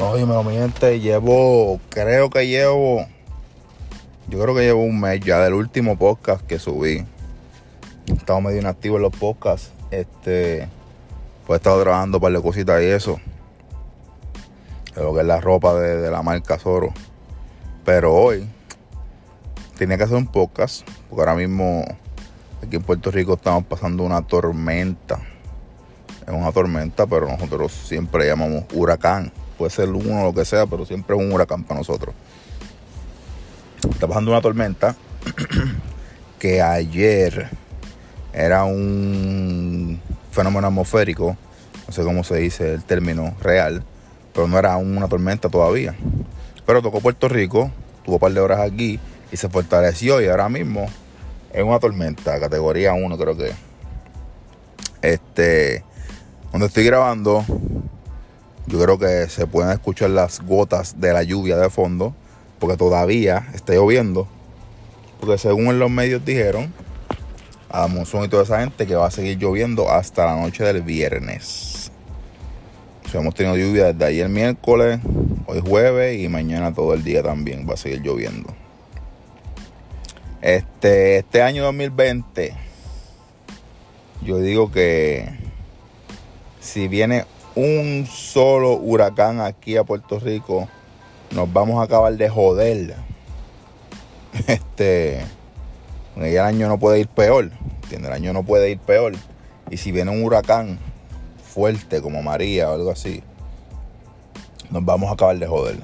Oye, mi gente, llevo, creo que llevo, yo creo que llevo un mes ya del último podcast que subí. Estaba medio inactivo en los podcasts. Este, pues he estado trabajando para de cositas y eso. lo que es la ropa de, de la marca Zoro. Pero hoy tenía que hacer un podcast, porque ahora mismo aquí en Puerto Rico estamos pasando una tormenta. Es una tormenta, pero nosotros siempre llamamos huracán puede ser uno o lo que sea, pero siempre es un huracán para nosotros. Está pasando una tormenta que ayer era un fenómeno atmosférico, no sé cómo se dice el término real, pero no era una tormenta todavía. Pero tocó Puerto Rico, tuvo un par de horas aquí y se fortaleció y ahora mismo es una tormenta, categoría 1 creo que. Este, donde estoy grabando yo creo que se pueden escuchar las gotas de la lluvia de fondo, porque todavía está lloviendo. Porque según los medios dijeron, a Monzón y toda esa gente, que va a seguir lloviendo hasta la noche del viernes. O sea, hemos tenido lluvia desde ayer miércoles, hoy jueves y mañana todo el día también va a seguir lloviendo. Este, este año 2020, yo digo que si viene un solo huracán aquí a Puerto Rico, nos vamos a acabar de joder. Este, el año no puede ir peor, ¿entiendes? El año no puede ir peor. Y si viene un huracán fuerte como María o algo así, nos vamos a acabar de joder.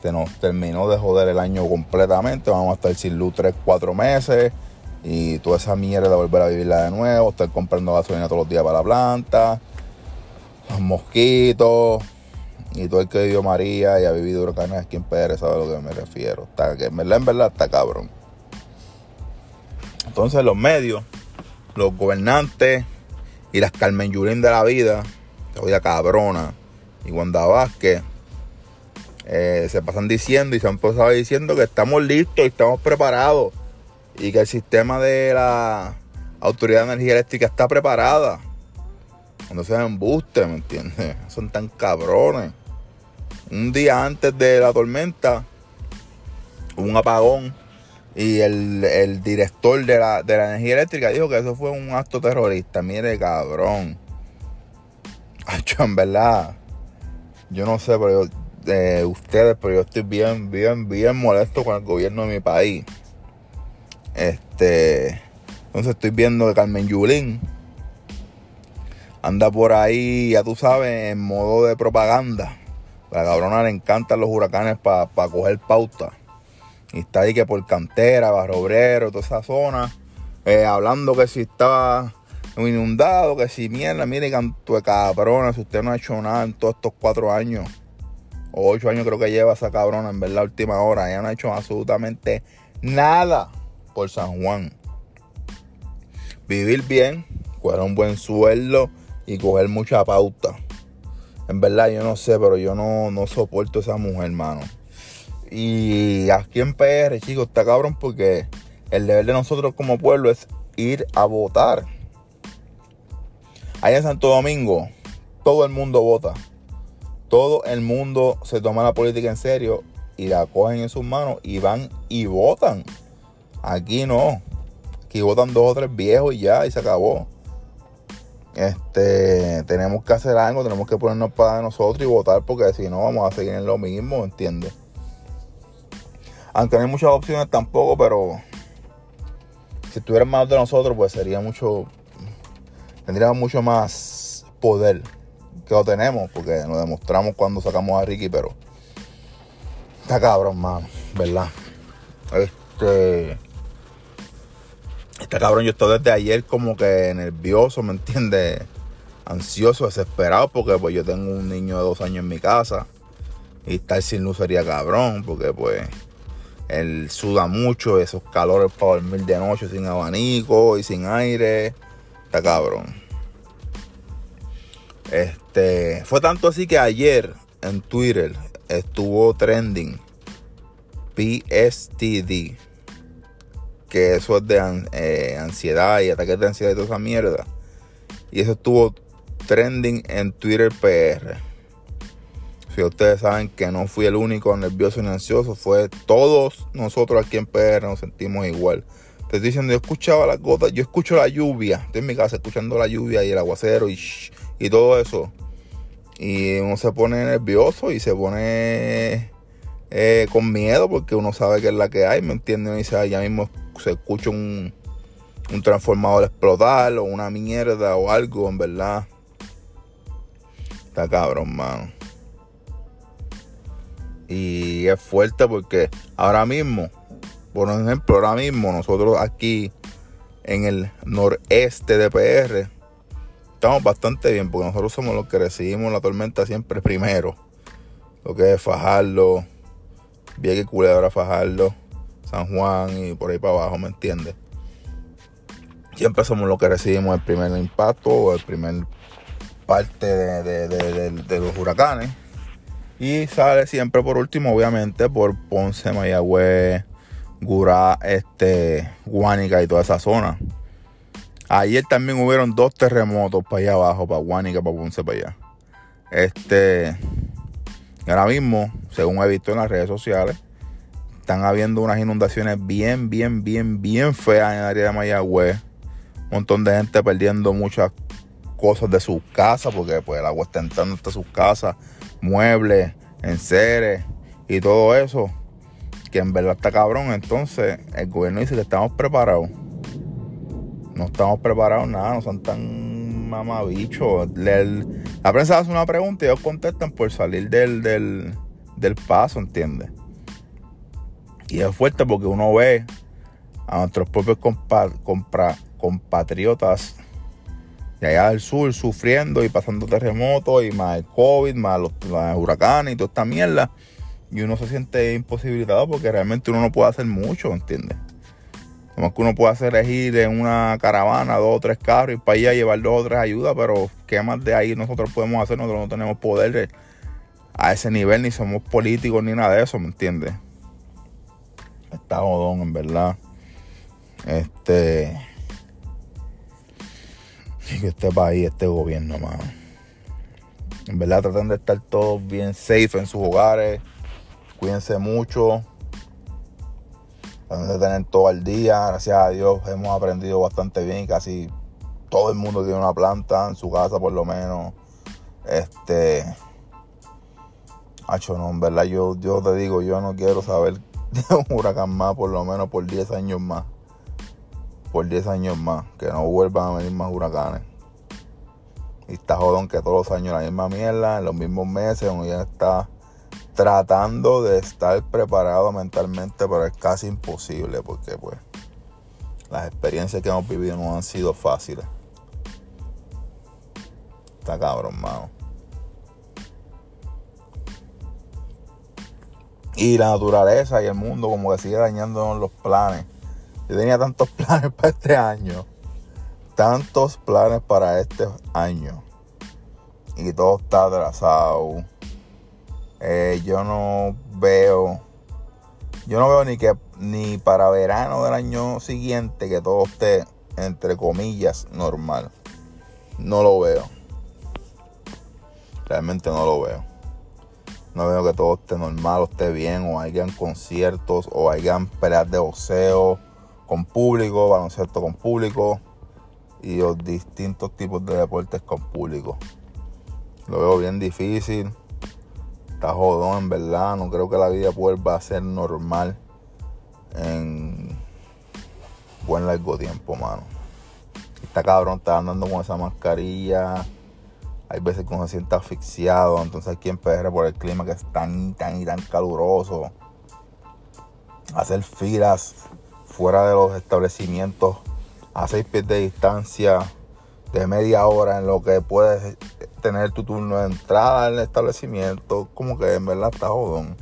Se nos terminó de joder el año completamente. Vamos a estar sin luz 3, 4 meses. Y toda esa mierda de volver a vivirla de nuevo. Estar comprando gasolina todos los días para la planta los mosquitos y todo el que vivió María y ha vivido huracanes aquí en Pérez sabe a lo que me refiero. Está, que en verdad, en verdad está cabrón. Entonces los medios, los gobernantes y las Carmen Yulín de la vida, que cabrona, y Wanda Vázquez, eh, se pasan diciendo y se han pasado diciendo que estamos listos y estamos preparados y que el sistema de la Autoridad de Energía Eléctrica está preparada cuando se embuste, ¿me entiendes? Son tan cabrones. Un día antes de la tormenta, un apagón y el, director de la, energía eléctrica dijo que eso fue un acto terrorista. Mire, cabrón. En verdad, yo no sé, pero eh, ustedes, pero yo estoy bien, bien, bien molesto con el gobierno de mi país. Este, entonces estoy viendo que Carmen Yulín anda por ahí, ya tú sabes, en modo de propaganda. La cabrona le encantan los huracanes para coger pauta. Y está ahí que por cantera, barro obrero, toda esa zona. Eh, hablando que si estaba inundado, que si mierda, mire, canto de cabrona, si usted no ha hecho nada en todos estos cuatro años. O ocho años creo que lleva esa cabrona, en verdad, última hora. Ella no ha hecho absolutamente nada por San Juan. Vivir bien, coger un buen sueldo y coger mucha pauta. En verdad, yo no sé, pero yo no, no soporto a esa mujer, hermano. Y aquí en PR, chicos, está cabrón porque el deber de nosotros como pueblo es ir a votar. Allá en Santo Domingo, todo el mundo vota. Todo el mundo se toma la política en serio y la cogen en sus manos y van y votan. Aquí no. Aquí votan dos o tres viejos y ya, y se acabó. Este, tenemos que hacer algo, tenemos que ponernos para nosotros y votar porque si no vamos a seguir en lo mismo, ¿entiendes? Aunque no hay muchas opciones tampoco, pero si estuvieran más de nosotros, pues sería mucho, tendríamos mucho más poder que lo tenemos, porque nos demostramos cuando sacamos a Ricky, pero está cabrón, mano, ¿verdad? Este Está cabrón, yo estoy desde ayer como que nervioso, ¿me entiendes? Ansioso, desesperado, porque pues yo tengo un niño de dos años en mi casa. Y estar sin luz sería cabrón, porque pues él suda mucho, esos calores para dormir de noche sin abanico y sin aire. Está cabrón. Este, fue tanto así que ayer en Twitter estuvo trending PSTD que eso es de eh, ansiedad y ataques de ansiedad y toda esa mierda. Y eso estuvo trending en Twitter PR. Si ustedes saben que no fui el único nervioso ni ansioso, fue todos nosotros aquí en PR nos sentimos igual. Te estoy diciendo, yo escuchaba las gotas, yo escucho la lluvia. Estoy en mi casa escuchando la lluvia y el aguacero y, y todo eso. Y uno se pone nervioso y se pone eh, con miedo porque uno sabe que es la que hay, ¿me entiendes? Y dice, ya mismo se escucha un, un transformador explotar o una mierda o algo, en verdad. Está cabrón, mano. Y es fuerte porque ahora mismo, por ejemplo, ahora mismo nosotros aquí en el noreste de PR estamos bastante bien porque nosotros somos los que recibimos la tormenta siempre primero. Lo que es Fajardo, Vieques, Culebra, Fajardo, San Juan y por ahí para abajo, ¿me entiendes? Siempre somos los que recibimos el primer impacto o el primer parte de, los huracanes. Y sale siempre por último, obviamente, por Ponce, Mayagüez, Gurá, este, Guánica y toda esa zona. Ayer también hubieron dos terremotos para allá abajo, para Guánica, para Ponce, para allá. Este, ahora mismo, según he visto en las redes sociales, están habiendo unas inundaciones bien, bien, bien, bien feas en el área de Mayagüez. Un montón de gente perdiendo muchas cosas de sus casas, porque pues el agua está entrando hasta sus casas, muebles, enseres y todo eso, que en verdad está cabrón. Entonces, el gobierno dice que estamos preparados. No estamos preparados nada, no son tan mamabichos. La prensa hace una pregunta y ellos contestan por salir del, del, del paso, ¿entiendes? Y es fuerte porque uno ve a nuestros propios compatriotas de allá del sur sufriendo y pasando terremotos y más el COVID, más los, huracanes y toda esta mierda. Y uno se siente imposibilitado porque realmente uno no puede hacer mucho, ¿entiendes? Como que uno puede hacer es ir en una caravana, dos o tres carros y para allá llevar dos o tres ayudas, pero ¿qué más de ahí nosotros podemos hacer? Nosotros no tenemos poder a ese nivel, ni somos políticos ni nada de eso, ¿me entiendes? Está jodón, en verdad. Este. Este país, este gobierno, mano. En verdad, traten de estar todos bien safe en sus hogares. Cuídense mucho. Traten de tener todo al día. Gracias a Dios hemos aprendido bastante bien. Casi todo el mundo tiene una planta en su casa, por lo menos. Este. Hacho, no, en verdad, yo, yo te digo, yo no quiero saber de un huracán más, por lo menos por 10 años más por 10 años más, que no vuelvan a venir más huracanes. Y está jodón que todos los años la misma mierda, en los mismos meses, uno ya está tratando de estar preparado mentalmente, pero es casi imposible porque pues las experiencias que hemos vivido no han sido fáciles. Está cabrón, mano. Y la naturaleza y el mundo como que sigue dañándonos los planes. Yo tenía tantos planes para este año. Tantos planes para este año. Y todo está atrasado. Eh, yo no veo. Yo no veo ni que ni para verano del año siguiente que todo esté entre comillas normal. No lo veo. Realmente no lo veo. No veo que todo esté normal o esté bien o hayan conciertos o hayan peleas de boxeo con público, baloncesto con público y los distintos tipos de deportes con público. Lo veo bien difícil. Está jodón, en verdad. No creo que la vida vuelva a ser normal en buen largo tiempo, mano. Está cabrón, está andando con esa mascarilla. Hay veces que uno se siente asfixiado. Entonces aquí en PR por el clima que es tan, tan y tan caluroso. Hacer filas fuera de los establecimientos a seis pies de distancia de media hora en lo que puedes tener tu turno de entrada al establecimiento, como que en verdad está jodón.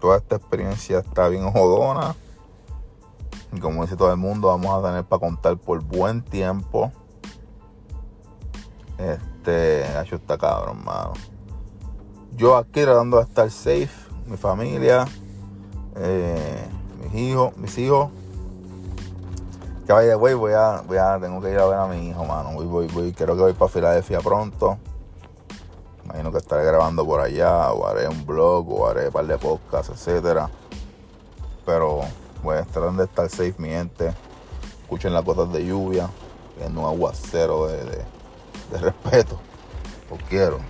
Toda esta experiencia está bien jodona. Y como dice todo el mundo, vamos a tener para contar por buen tiempo. Este, hecho está cabrón, mano. Yo aquí tratando de estar safe, mi familia. Eh, mis hijos, mis hijos. Que vaya, güey, voy a, voy a, tengo que ir a ver a mi hijo, mano. Voy, voy, voy, creo que voy para Filadelfia pronto. Imagino que estaré grabando por allá, o haré un blog, o haré un par de podcasts, etcétera. Pero voy a de estar safe, mi gente. Escuchen las cosas de lluvia, que no aguacero de, de, de respeto. Os quiero.